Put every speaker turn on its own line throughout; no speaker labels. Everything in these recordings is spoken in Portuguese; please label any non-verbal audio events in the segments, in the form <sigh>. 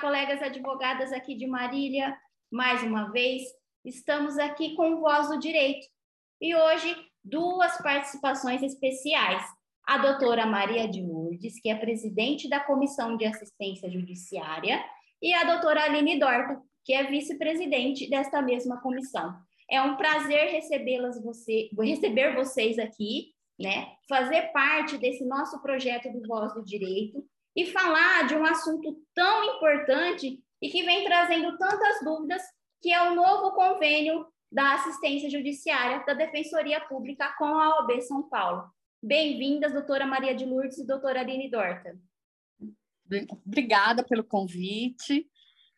colegas advogadas aqui de Marília, mais uma vez, estamos aqui com Voz do Direito. E hoje, duas participações especiais. A doutora Maria de Lourdes, que é presidente da Comissão de Assistência Judiciária, e a doutora Aline Dorta, que é vice-presidente desta mesma comissão. É um prazer recebê-las você, receber vocês aqui, né? Fazer parte desse nosso projeto do Voz do Direito e falar de um assunto tão importante e que vem trazendo tantas dúvidas, que é o novo convênio da assistência judiciária da Defensoria Pública com a OAB São Paulo. Bem-vindas, doutora Maria de Lourdes e doutora Aline Dorta.
Obrigada pelo convite.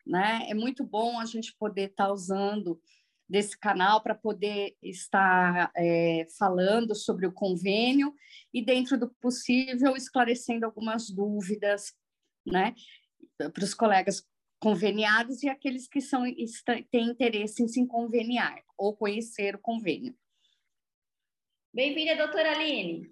Né? É muito bom a gente poder estar tá usando desse canal para poder estar é, falando sobre o convênio e, dentro do possível, esclarecendo algumas dúvidas né, para os colegas conveniados e aqueles que são, têm interesse em se conveniar ou conhecer o convênio.
Bem-vinda, doutora Aline.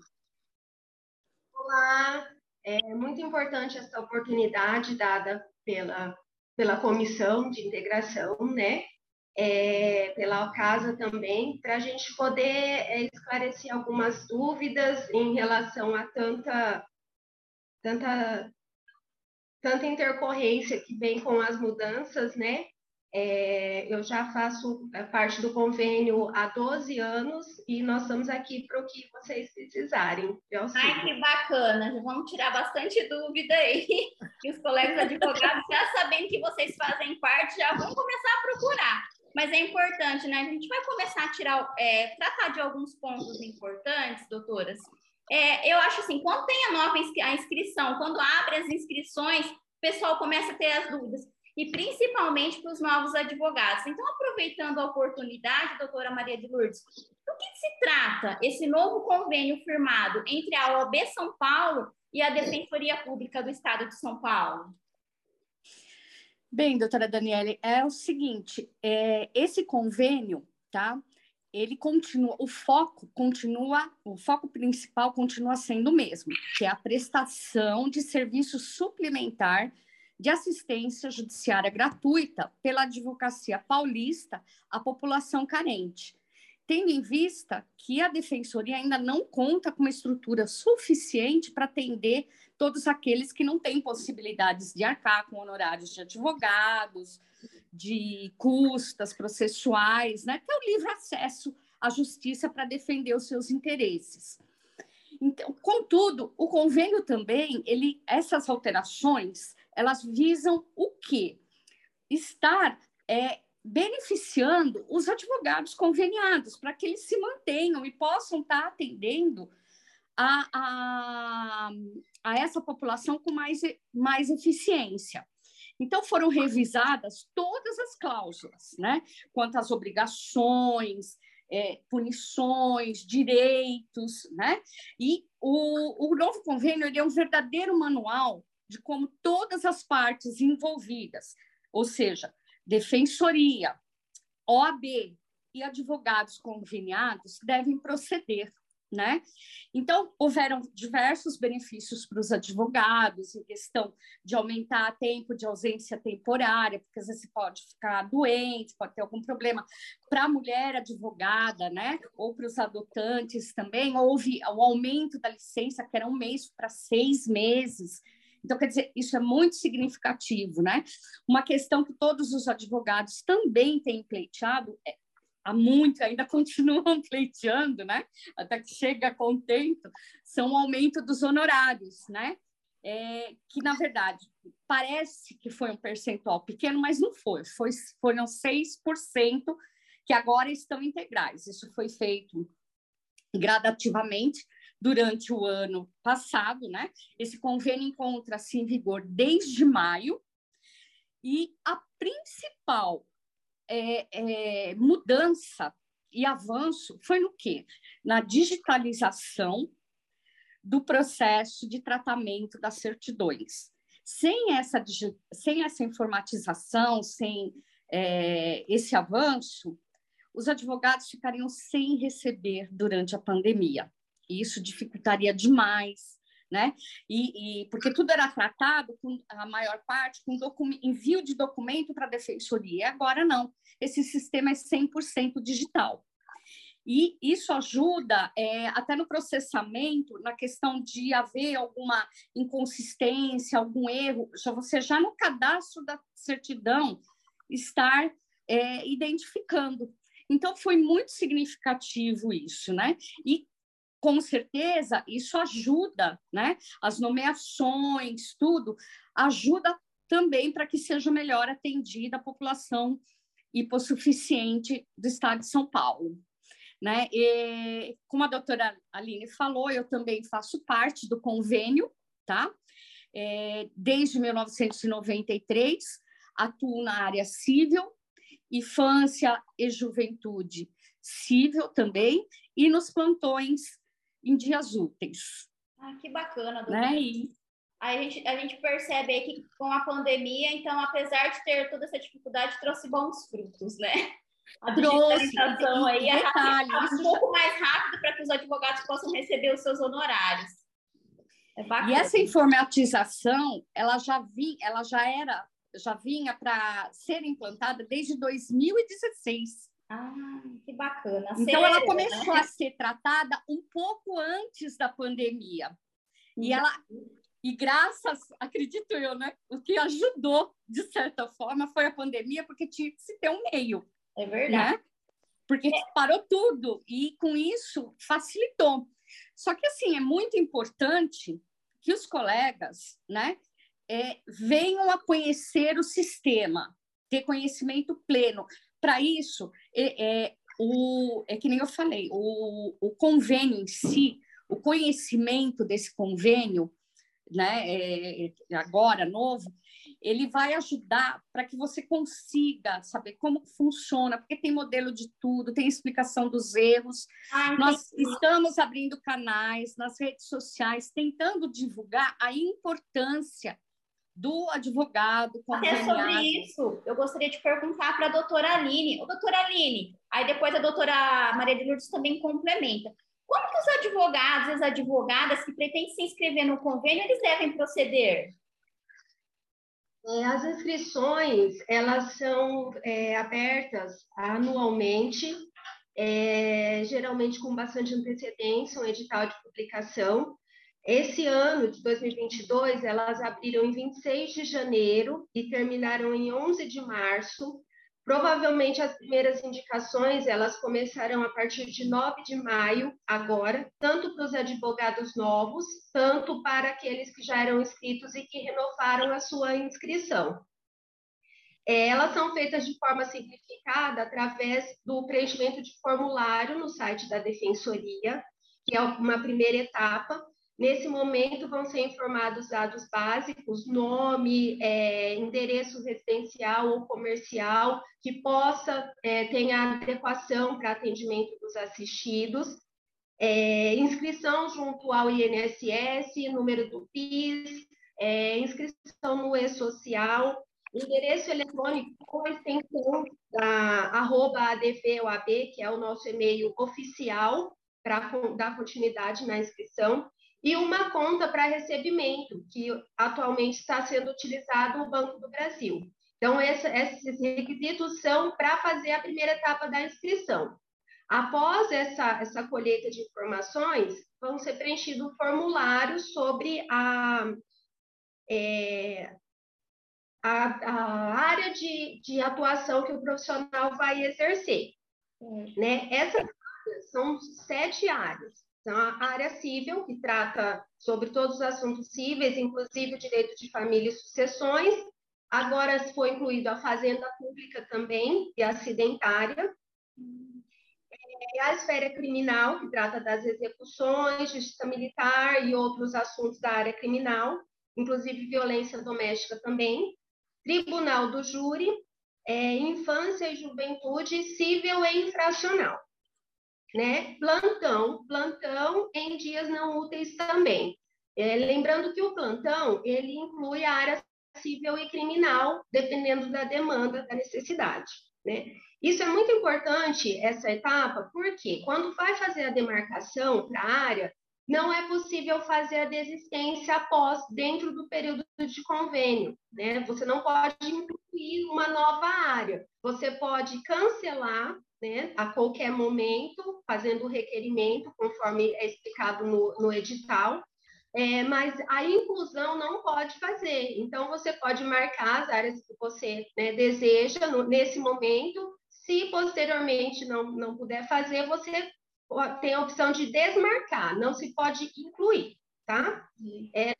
Olá, é muito importante essa oportunidade dada pela, pela Comissão de Integração, né? É, pela casa também, para a gente poder é, esclarecer algumas dúvidas em relação a tanta, tanta, tanta intercorrência que vem com as mudanças, né? É, eu já faço é, parte do convênio há 12 anos e nós estamos aqui para o que vocês precisarem.
Ai, que bacana! Vamos tirar bastante dúvida aí. <laughs> E os colegas advogados, já sabendo que vocês fazem parte, já vão começar a procurar. Mas é importante, né? A gente vai começar a tirar, é, tratar de alguns pontos importantes, doutoras. É, eu acho assim, quando tem a nova a inscrição, quando abre as inscrições, o pessoal começa a ter as dúvidas, e principalmente para os novos advogados. Então, aproveitando a oportunidade, doutora Maria de Lourdes, do que se trata esse novo convênio firmado entre a OAB São Paulo e a Defensoria Pública do Estado de São Paulo?
Bem, doutora Daniele, é o seguinte, é, esse convênio, tá? Ele continua, o foco continua, o foco principal continua sendo o mesmo, que é a prestação de serviço suplementar de assistência judiciária gratuita pela Advocacia Paulista à população carente, tendo em vista que a Defensoria ainda não conta com uma estrutura suficiente para atender todos aqueles que não têm possibilidades de arcar com honorários de advogados, de custas processuais, né? que é o livre acesso à justiça para defender os seus interesses. Então, contudo, o convênio também, ele, essas alterações, elas visam o quê? Estar é, beneficiando os advogados conveniados, para que eles se mantenham e possam estar atendendo a, a, a essa população com mais, mais eficiência. Então, foram revisadas todas as cláusulas, né? quanto às obrigações, é, punições, direitos, né? E o, o novo convênio é um verdadeiro manual de como todas as partes envolvidas, ou seja, defensoria, OAB e advogados conveniados devem proceder né? Então, houveram diversos benefícios para os advogados, em questão de aumentar tempo de ausência temporária, porque às vezes você pode ficar doente, pode ter algum problema. Para a mulher advogada, né? Ou para os adotantes também, houve o aumento da licença, que era um mês para seis meses. Então, quer dizer, isso é muito significativo, né? Uma questão que todos os advogados também têm pleiteado é há muito, ainda <laughs> continuam pleiteando, né? Até que chega contento, são o aumento dos honorários, né? É, que, na verdade, parece que foi um percentual pequeno, mas não foi. foi foram 6% que agora estão integrais. Isso foi feito gradativamente durante o ano passado, né? Esse convênio encontra-se em vigor desde maio e a principal é, é, mudança e avanço foi no quê? Na digitalização do processo de tratamento das certidões. Sem essa, sem essa informatização, sem é, esse avanço, os advogados ficariam sem receber durante a pandemia. E isso dificultaria demais né? E, e, porque tudo era tratado com a maior parte com envio de documento para a defensoria. Agora não. Esse sistema é 100% digital. E isso ajuda é, até no processamento, na questão de haver alguma inconsistência, algum erro, já você já no cadastro da certidão estar é, identificando. Então foi muito significativo isso, né? E com certeza isso ajuda, né? As nomeações, tudo ajuda também para que seja melhor atendida a população hipossuficiente do estado de São Paulo. Né? E, como a doutora Aline falou, eu também faço parte do convênio, tá? É, desde 1993, atuo na área civil, infância e juventude civil também, e nos plantões em dias úteis.
Ah, que bacana, doutora. Né? E... a gente, a gente percebe aí que com a pandemia, então, apesar de ter toda essa dificuldade, trouxe bons frutos, né?
A digitalização
aí é detalhe, um pouco mais rápido para que os advogados possam receber os seus honorários.
É e essa informatização, ela já vinha, ela já era, já vinha para ser implantada desde 2016.
Ah, que bacana.
Então Sério, ela começou né? a ser tratada um pouco antes da pandemia. E ela e graças, acredito eu, né, o que ajudou de certa forma foi a pandemia, porque tinha que se ter um meio.
É verdade. Né?
Porque é. parou tudo e com isso facilitou. Só que assim é muito importante que os colegas, né, é, venham a conhecer o sistema, ter conhecimento pleno. Para isso, é, é, o, é que nem eu falei, o, o convênio em si, o conhecimento desse convênio, né, é, agora novo, ele vai ajudar para que você consiga saber como funciona, porque tem modelo de tudo, tem explicação dos erros. Ai, Nós estamos abrindo canais nas redes sociais, tentando divulgar a importância do advogado
Até sobre isso, eu gostaria de perguntar para a doutora Aline. Ô, doutora Aline, aí depois a doutora Maria de Lourdes também complementa. Como que os advogados e as advogadas que pretendem se inscrever no convênio, eles devem proceder?
É, as inscrições, elas são é, abertas anualmente, é, geralmente com bastante antecedência, um edital de publicação. Esse ano de 2022, elas abriram em 26 de janeiro e terminaram em 11 de março. Provavelmente as primeiras indicações elas começarão a partir de 9 de maio, agora, tanto para os advogados novos, tanto para aqueles que já eram inscritos e que renovaram a sua inscrição. É, elas são feitas de forma simplificada através do preenchimento de formulário no site da Defensoria, que é uma primeira etapa, Nesse momento, vão ser informados dados básicos, nome, é, endereço residencial ou comercial, que possa é, ter adequação para atendimento dos assistidos, é, inscrição junto ao INSS, número do PIS, é, inscrição no e-social, endereço eletrônico com extensão da arroba ADVOAB, que é o nosso e-mail oficial, para dar continuidade na inscrição, e uma conta para recebimento, que atualmente está sendo utilizado o Banco do Brasil. Então, essa, esses requisitos são para fazer a primeira etapa da inscrição. Após essa, essa colheita de informações, vão ser preenchidos formulários sobre a, é, a, a, área de, de atuação que o profissional vai exercer. Né? Essas são sete áreas. Então, a área civil, que trata sobre todos os assuntos cíveis, inclusive o direito de família e sucessões. Agora foi incluído a fazenda pública também e acidentária. É a esfera criminal, que trata das execuções, justiça militar e outros assuntos da área criminal, inclusive violência doméstica também. Tribunal do Júri, é, infância e juventude civil e infracional né? Plantão, plantão úteis também. É, lembrando que o plantão ele inclui a área civil e criminal, dependendo da demanda, da necessidade, né? Isso é muito importante essa etapa, porque quando vai fazer a demarcação para a área, não é possível fazer a desistência após, dentro do período de convênio. Né? Você não pode incluir uma nova área. Você pode cancelar né, a qualquer momento, fazendo o requerimento, conforme é explicado no, no edital, é, mas a inclusão não pode fazer. Então, você pode marcar as áreas que você né, deseja no, nesse momento. Se posteriormente não, não puder fazer, você tem a opção de desmarcar, não se pode incluir, tá? É,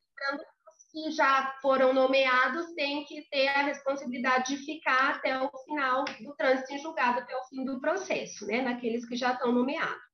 que já foram nomeados têm que ter a responsabilidade de ficar até o final do trânsito em julgado, até o fim do processo, né? Naqueles que já estão nomeados.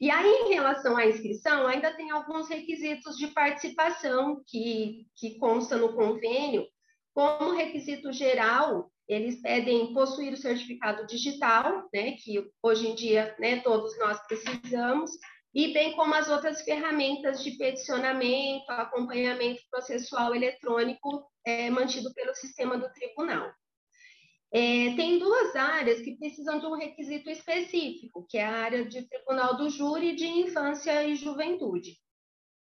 E aí, em relação à inscrição, ainda tem alguns requisitos de participação que, que consta no convênio. Como requisito geral, eles pedem possuir o certificado digital, né, que hoje em dia né, todos nós precisamos, e bem como as outras ferramentas de peticionamento, acompanhamento processual eletrônico é, mantido pelo sistema do tribunal. É, tem duas áreas que precisam de um requisito específico, que é a área de tribunal do júri de infância e juventude.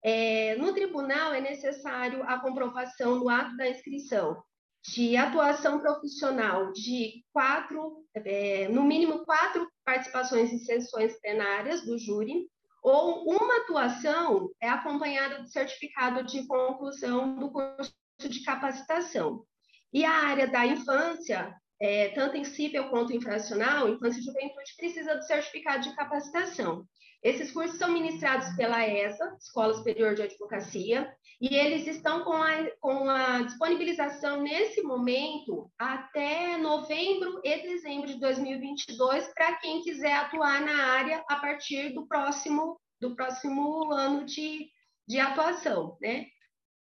É, no tribunal é necessário a comprovação no ato da inscrição de atuação profissional de quatro, é, no mínimo quatro participações em sessões plenárias do júri, ou uma atuação é acompanhada do certificado de conclusão do curso de capacitação. E a área da infância é, tanto em civil quanto infracional, infância e juventude, precisa do certificado de capacitação. Esses cursos são ministrados pela ESA, Escola Superior de Advocacia, e eles estão com a, com a disponibilização nesse momento até novembro e dezembro de 2022 para quem quiser atuar na área a partir do próximo, do próximo ano de, de atuação, né?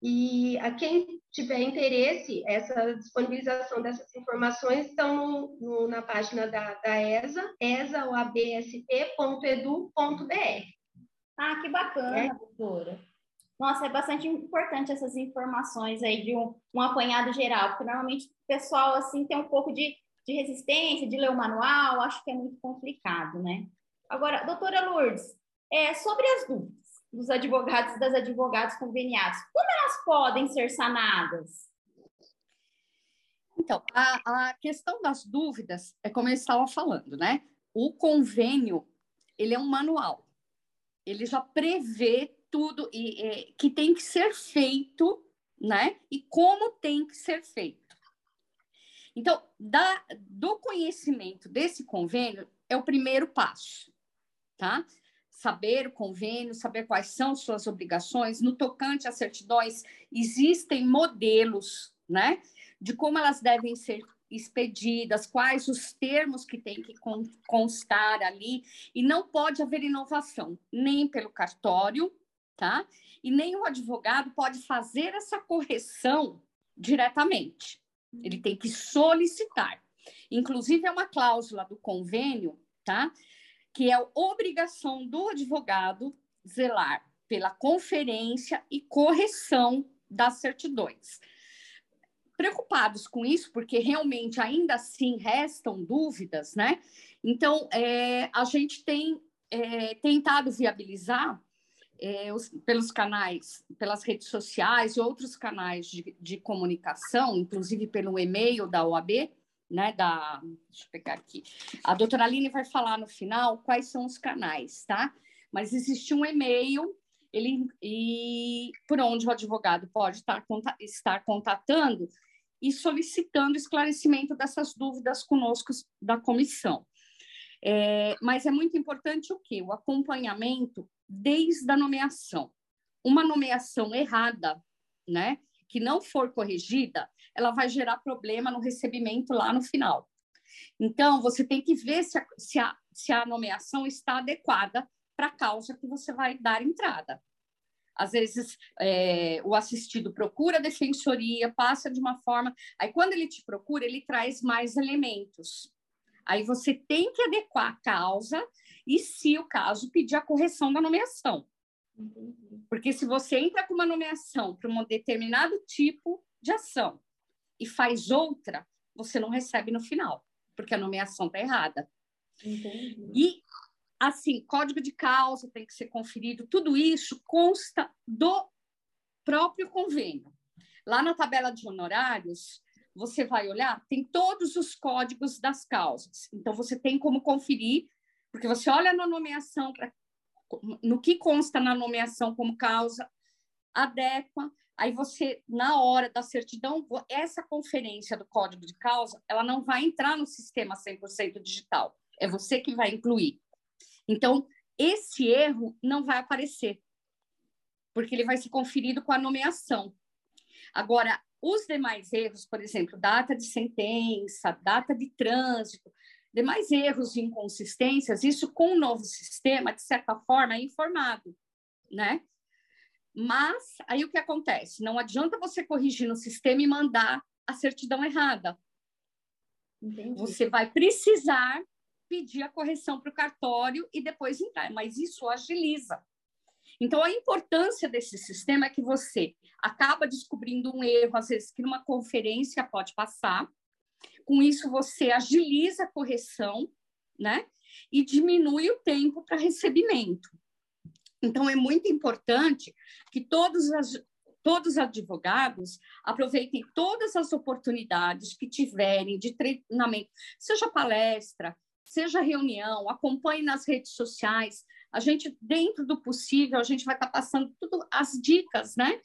E a quem tiver interesse, essa disponibilização dessas informações estão no, no, na página da, da ESA, esaoabsp.edu.br.
Ah, que bacana, é. doutora. Nossa, é bastante importante essas informações aí de um, um apanhado geral, porque normalmente o pessoal assim tem um pouco de, de resistência, de ler o manual, acho que é muito complicado, né? Agora, doutora Lourdes, é, sobre as dúvidas, dos advogados e das advogadas conveniados. Como elas podem ser sanadas?
Então, a, a questão das dúvidas é como eu estava falando, né? O convênio, ele é um manual. Ele já prevê tudo e, e, que tem que ser feito, né? E como tem que ser feito. Então, da, do conhecimento desse convênio é o primeiro passo, tá? Saber o convênio, saber quais são suas obrigações. No tocante às certidões, existem modelos, né, de como elas devem ser expedidas, quais os termos que tem que constar ali, e não pode haver inovação, nem pelo cartório, tá? E nem o advogado pode fazer essa correção diretamente. Ele tem que solicitar. Inclusive, é uma cláusula do convênio, tá? Que é obrigação do advogado zelar pela conferência e correção das certidões. Preocupados com isso, porque realmente ainda assim restam dúvidas, né? Então, é, a gente tem é, tentado viabilizar é, os, pelos canais, pelas redes sociais e outros canais de, de comunicação, inclusive pelo e-mail da OAB, né, da, deixa eu pegar aqui, a doutora Aline vai falar no final quais são os canais, tá? Mas existe um e-mail ele, e por onde o advogado pode estar, estar contatando e solicitando esclarecimento dessas dúvidas conosco da comissão. É, mas é muito importante o quê? O acompanhamento desde a nomeação. Uma nomeação errada, né, que não for corrigida, ela vai gerar problema no recebimento lá no final. Então, você tem que ver se a, se a, se a nomeação está adequada para a causa que você vai dar entrada. Às vezes, é, o assistido procura a defensoria, passa de uma forma. Aí, quando ele te procura, ele traz mais elementos. Aí, você tem que adequar a causa e, se o caso, pedir a correção da nomeação. Porque se você entra com uma nomeação para um determinado tipo de ação e faz outra, você não recebe no final, porque a nomeação está errada. Entendi. E assim, código de causa tem que ser conferido, tudo isso consta do próprio convênio. Lá na tabela de honorários, você vai olhar, tem todos os códigos das causas. Então, você tem como conferir, porque você olha na nomeação, pra, no que consta na nomeação como causa, adequa, aí você, na hora da certidão, essa conferência do código de causa, ela não vai entrar no sistema 100% digital, é você que vai incluir. Então, esse erro não vai aparecer, porque ele vai ser conferido com a nomeação. Agora, os demais erros, por exemplo, data de sentença, data de trânsito, demais erros e inconsistências, isso com o novo sistema, de certa forma, é informado, né? Mas aí o que acontece? Não adianta você corrigir no sistema e mandar a certidão errada. Entendi. Você vai precisar pedir a correção para o cartório e depois entrar, mas isso agiliza. Então, a importância desse sistema é que você acaba descobrindo um erro, às vezes, que numa conferência pode passar. Com isso, você agiliza a correção, né? E diminui o tempo para recebimento. Então, é muito importante que todos, as, todos os advogados aproveitem todas as oportunidades que tiverem de treinamento, seja palestra, seja reunião, acompanhe nas redes sociais, a gente, dentro do possível, a gente vai estar passando tudo as dicas, né?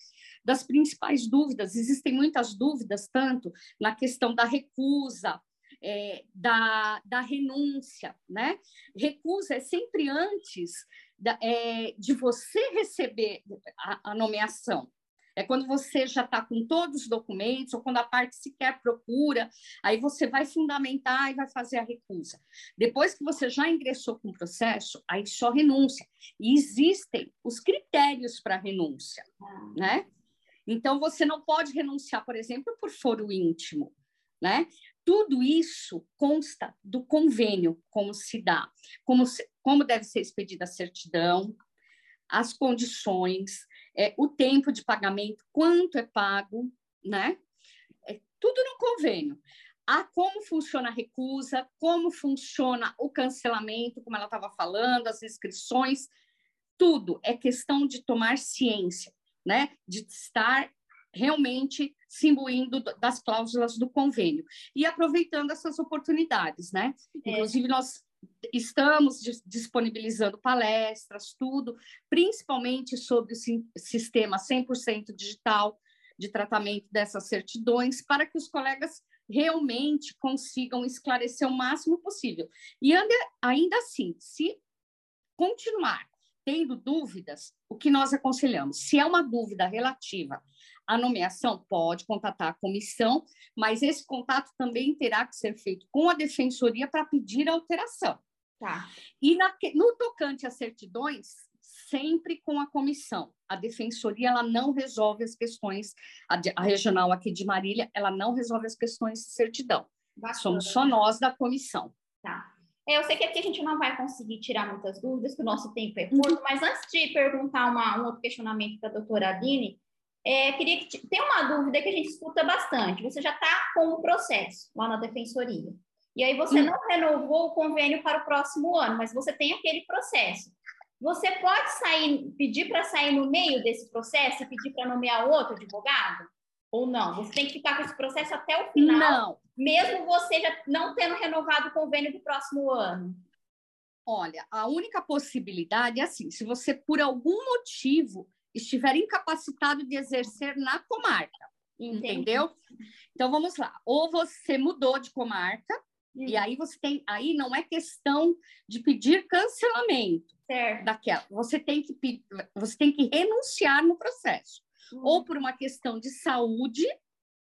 Das principais dúvidas. Existem muitas dúvidas, tanto na questão da recusa, é, da, da renúncia, né? Recusa é sempre antes da, é, de você receber a, a nomeação. É quando você já está com todos os documentos, ou quando a parte sequer procura, aí você vai fundamentar e vai fazer a recusa. Depois que você já ingressou com o processo, aí só renúncia. E existem os critérios para renúncia, né? Então, você não pode renunciar, por exemplo, por foro íntimo, né? Tudo isso consta do convênio, como se dá, como, se, como deve ser expedida a certidão, as condições, é, o tempo de pagamento, quanto é pago, né? É tudo no convênio. A como funciona a recusa, como funciona o cancelamento, como ela estava falando, as inscrições, tudo é questão de tomar ciência, né? De estar realmente se imbuindo das cláusulas do convênio e aproveitando essas oportunidades, né? É. Inclusive, nós estamos disponibilizando palestras, tudo, principalmente sobre o sistema 100% digital de tratamento dessas certidões, para que os colegas realmente consigam esclarecer o máximo possível. E ainda assim, se continuar tendo dúvidas, o que nós aconselhamos? Se é uma dúvida relativa à nomeação, pode contatar a comissão, mas esse contato também terá que ser feito com a defensoria para pedir alteração. Tá. E na, no tocante às certidões, sempre com a comissão. A defensoria ela não resolve as questões, a, a regional aqui de Marília, ela não resolve as questões de certidão. Bacana. Somos só nós da comissão.
Tá. É, eu sei que aqui a gente não vai conseguir tirar muitas dúvidas, porque o nosso tempo é curto, mas antes de perguntar uma, um outro questionamento para a doutora Aline, é, queria que tem uma dúvida que a gente escuta bastante. Você já está com o processo lá na defensoria. E aí você não renovou o convênio para o próximo ano, mas você tem aquele processo. Você pode sair, pedir para sair no meio desse processo e pedir para nomear outro advogado? Ou não? Você tem que ficar com esse processo até o final, não. mesmo você já não tendo renovado o convênio do próximo ano.
Olha, a única possibilidade é assim: se você, por algum motivo, estiver incapacitado de exercer na comarca, Entendi. entendeu? Então vamos lá. Ou você mudou de comarca, e aí você tem, aí não é questão de pedir cancelamento certo. daquela. Você tem que você tem que renunciar no processo, uhum. ou por uma questão de saúde,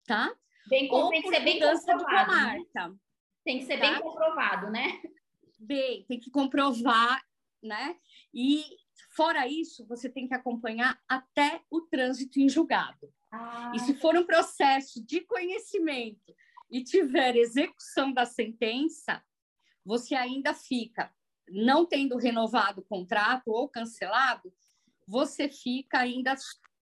tá?
Bem, ou tem que ser bem comprovado. Né? Tem que ser tá? bem comprovado, né?
Bem, tem que comprovar, né? E fora isso, você tem que acompanhar até o trânsito em julgado. Ah. E se for um processo de conhecimento e tiver execução da sentença, você ainda fica, não tendo renovado o contrato ou cancelado, você fica ainda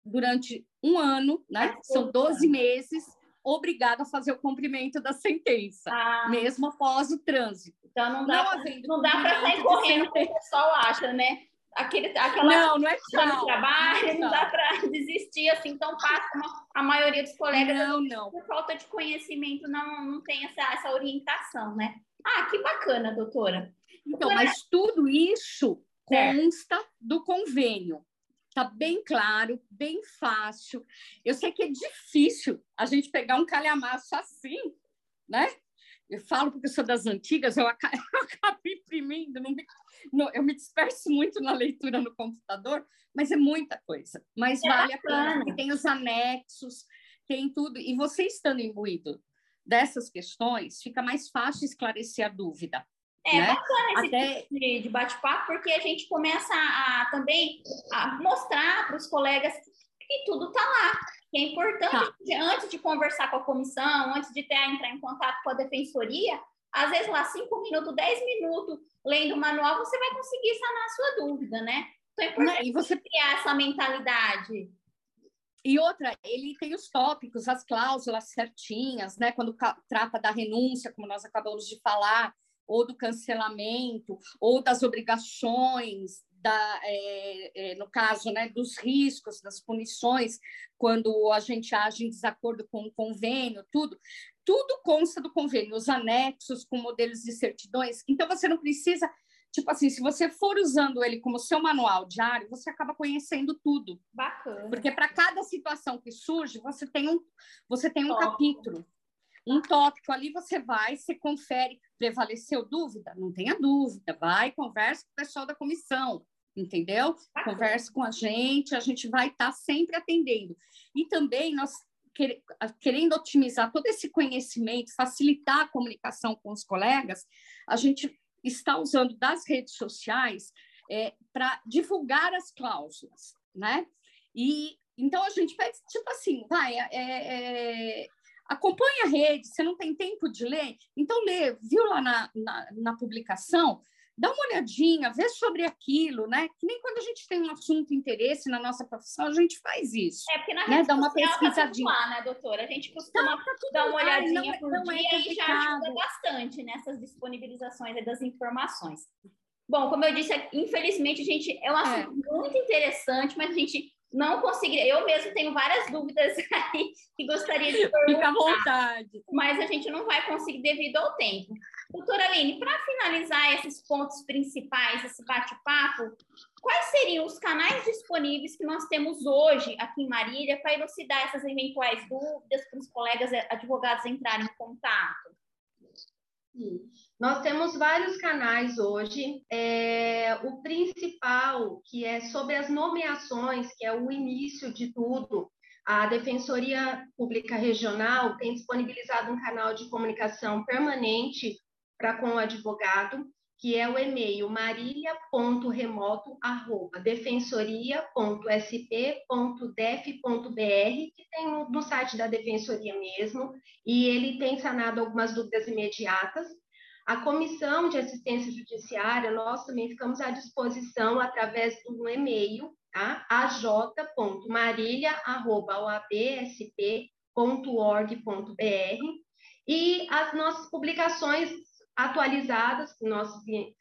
durante um ano, né? São 12 meses obrigado a fazer o cumprimento da sentença, ah. mesmo após o trânsito.
Então não dá, não dá para sair correndo como o pessoal acha, né? Aquele, aquela
não, não é tchau.
trabalho, não, dá para desistir assim tão fácil como a maioria dos colegas.
Não, não.
Por falta de conhecimento, não, não tem essa, essa orientação, né? Ah, que bacana, doutora.
Então, doutora... mas tudo isso consta é. do convênio. Tá bem claro, bem fácil. Eu sei que é difícil a gente pegar um calhamaço assim, né? Eu falo porque eu sou das antigas, eu acabo, <laughs> eu acabo imprimindo, não me, não, eu me disperso muito na leitura no computador, mas é muita coisa. Mas é vale bacana. a pena, porque tem os anexos, tem tudo. E você estando imbuído dessas questões, fica mais fácil esclarecer a dúvida.
É né? bacana esse Até... tipo de bate-papo, porque a gente começa a, a também a mostrar para os colegas que tudo está lá. Que é importante, tá. antes de conversar com a comissão, antes de ter, entrar em contato com a defensoria, às vezes lá cinco minutos, dez minutos, lendo o manual, você vai conseguir sanar a sua dúvida, né? Então é importante e você criar essa mentalidade.
E outra, ele tem os tópicos, as cláusulas certinhas, né? Quando trata da renúncia, como nós acabamos de falar, ou do cancelamento, ou das obrigações, da, é, é, no caso né, dos riscos, das punições, quando a gente age em desacordo com o convênio, tudo, tudo consta do convênio, os anexos com modelos de certidões. Então, você não precisa, tipo assim, se você for usando ele como seu manual diário, você acaba conhecendo tudo.
Bacana.
Porque para cada situação que surge, você tem um, você tem um capítulo um tópico ali, você vai, você confere, prevaleceu dúvida? Não tenha dúvida, vai, conversa com o pessoal da comissão, entendeu? Conversa com a gente, a gente vai estar tá sempre atendendo. E também nós querendo otimizar todo esse conhecimento, facilitar a comunicação com os colegas, a gente está usando das redes sociais é, para divulgar as cláusulas, né? E então a gente pede, tipo assim, vai, é, é, acompanha a rede, você não tem tempo de ler, então lê, viu lá na, na, na, publicação, dá uma olhadinha, vê sobre aquilo, né? Que nem quando a gente tem um assunto interesse na nossa profissão, a gente faz isso.
É, porque na né? rede
dá uma pesquisadinha.
Tá lá, né, doutora? A gente costuma tá, tá dar uma olhadinha não, é, por não é dia é e já ajuda bastante nessas disponibilizações das informações. Bom, como eu disse, infelizmente, a gente é um assunto é. muito interessante, mas a gente não conseguiria. Eu mesmo tenho várias dúvidas <laughs> aí que gostaria de perguntar.
Fica à vontade.
Mas a gente não vai conseguir devido ao tempo. Doutora Aline, para finalizar esses pontos principais, esse bate-papo, quais seriam os canais disponíveis que nós temos hoje aqui em Marília para elucidar essas eventuais dúvidas para os colegas advogados entrarem em contato?
Nós temos vários canais hoje. É, o principal, que é sobre as nomeações, que é o início de tudo, a Defensoria Pública Regional tem disponibilizado um canal de comunicação permanente para com o advogado, que é o e-mail marília.remoto.defensoria.sp.def.br, que tem no, site da Defensoria mesmo, e ele tem sanado algumas dúvidas imediatas. A Comissão de Assistência Judiciária, nós também ficamos à disposição através do e-mail, tá? aj.marília.oabsp.org.br e as nossas publicações atualizadas nós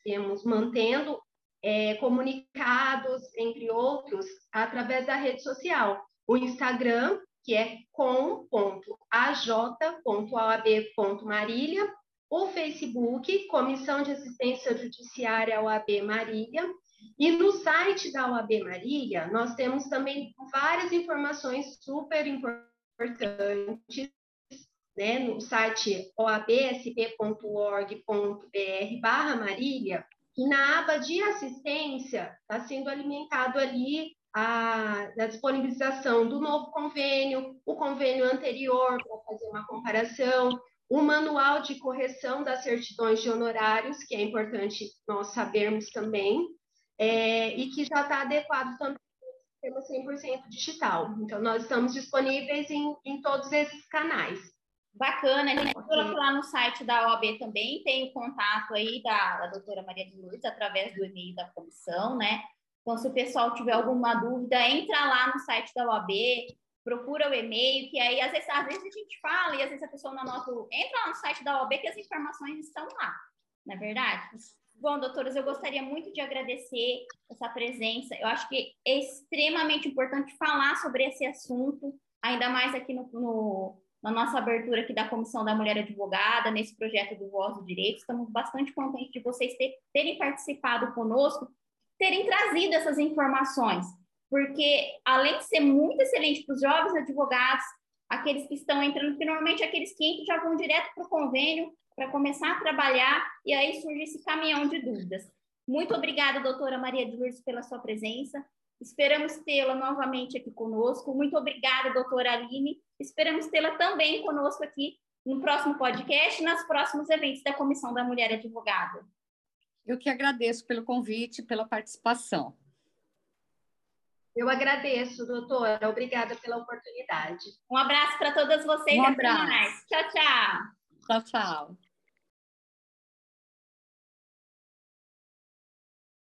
viemos mantendo, é, comunicados, entre outros, através da rede social. O Instagram, que é com.aj.oab.marília, o Facebook, Comissão de Assistência Judiciária OAB Marília, e no site da OAB Marília, nós temos também várias informações super importantes né, no site oabsp.org.br barra Marília, e na aba de assistência está sendo alimentado ali a, a, disponibilização do novo convênio, o convênio anterior, para fazer uma comparação, o manual de correção das certidões de honorários, que é importante nós sabermos também, é, e que já está adequado também sistema 100% digital. Então, nós estamos disponíveis em, em todos esses canais.
Bacana, a gente procura lá no site da OAB também, tem o contato aí da, da doutora Maria de Lourdes através do e-mail da comissão, né? Então, se o pessoal tiver alguma dúvida, entra lá no site da OAB, procura o e-mail, que aí às vezes, às vezes a gente fala e às vezes a pessoa não anota, entra lá no site da OAB que as informações estão lá, não é verdade? Bom, doutoras, eu gostaria muito de agradecer essa presença. Eu acho que é extremamente importante falar sobre esse assunto, ainda mais aqui no, no, na nossa abertura aqui da Comissão da Mulher Advogada, nesse projeto do Voz do Direito. Estamos bastante contentes de vocês ter, terem participado conosco, terem trazido essas informações, porque além de ser muito excelente para os jovens advogados, aqueles que estão entrando, que normalmente aqueles que entram já vão direto para o convênio, para começar a trabalhar, e aí surge esse caminhão de dúvidas. Muito obrigada, doutora Maria de Lourdes, pela sua presença. Esperamos tê-la novamente aqui conosco. Muito obrigada, doutora Aline. Esperamos tê-la também conosco aqui no próximo podcast e nos próximos eventos da Comissão da Mulher Advogada.
Eu que agradeço pelo convite, pela participação.
Eu agradeço, doutora. Obrigada pela oportunidade.
Um abraço para todas vocês.
Um abraço.
Tchau, tchau.
Tchau, tchau.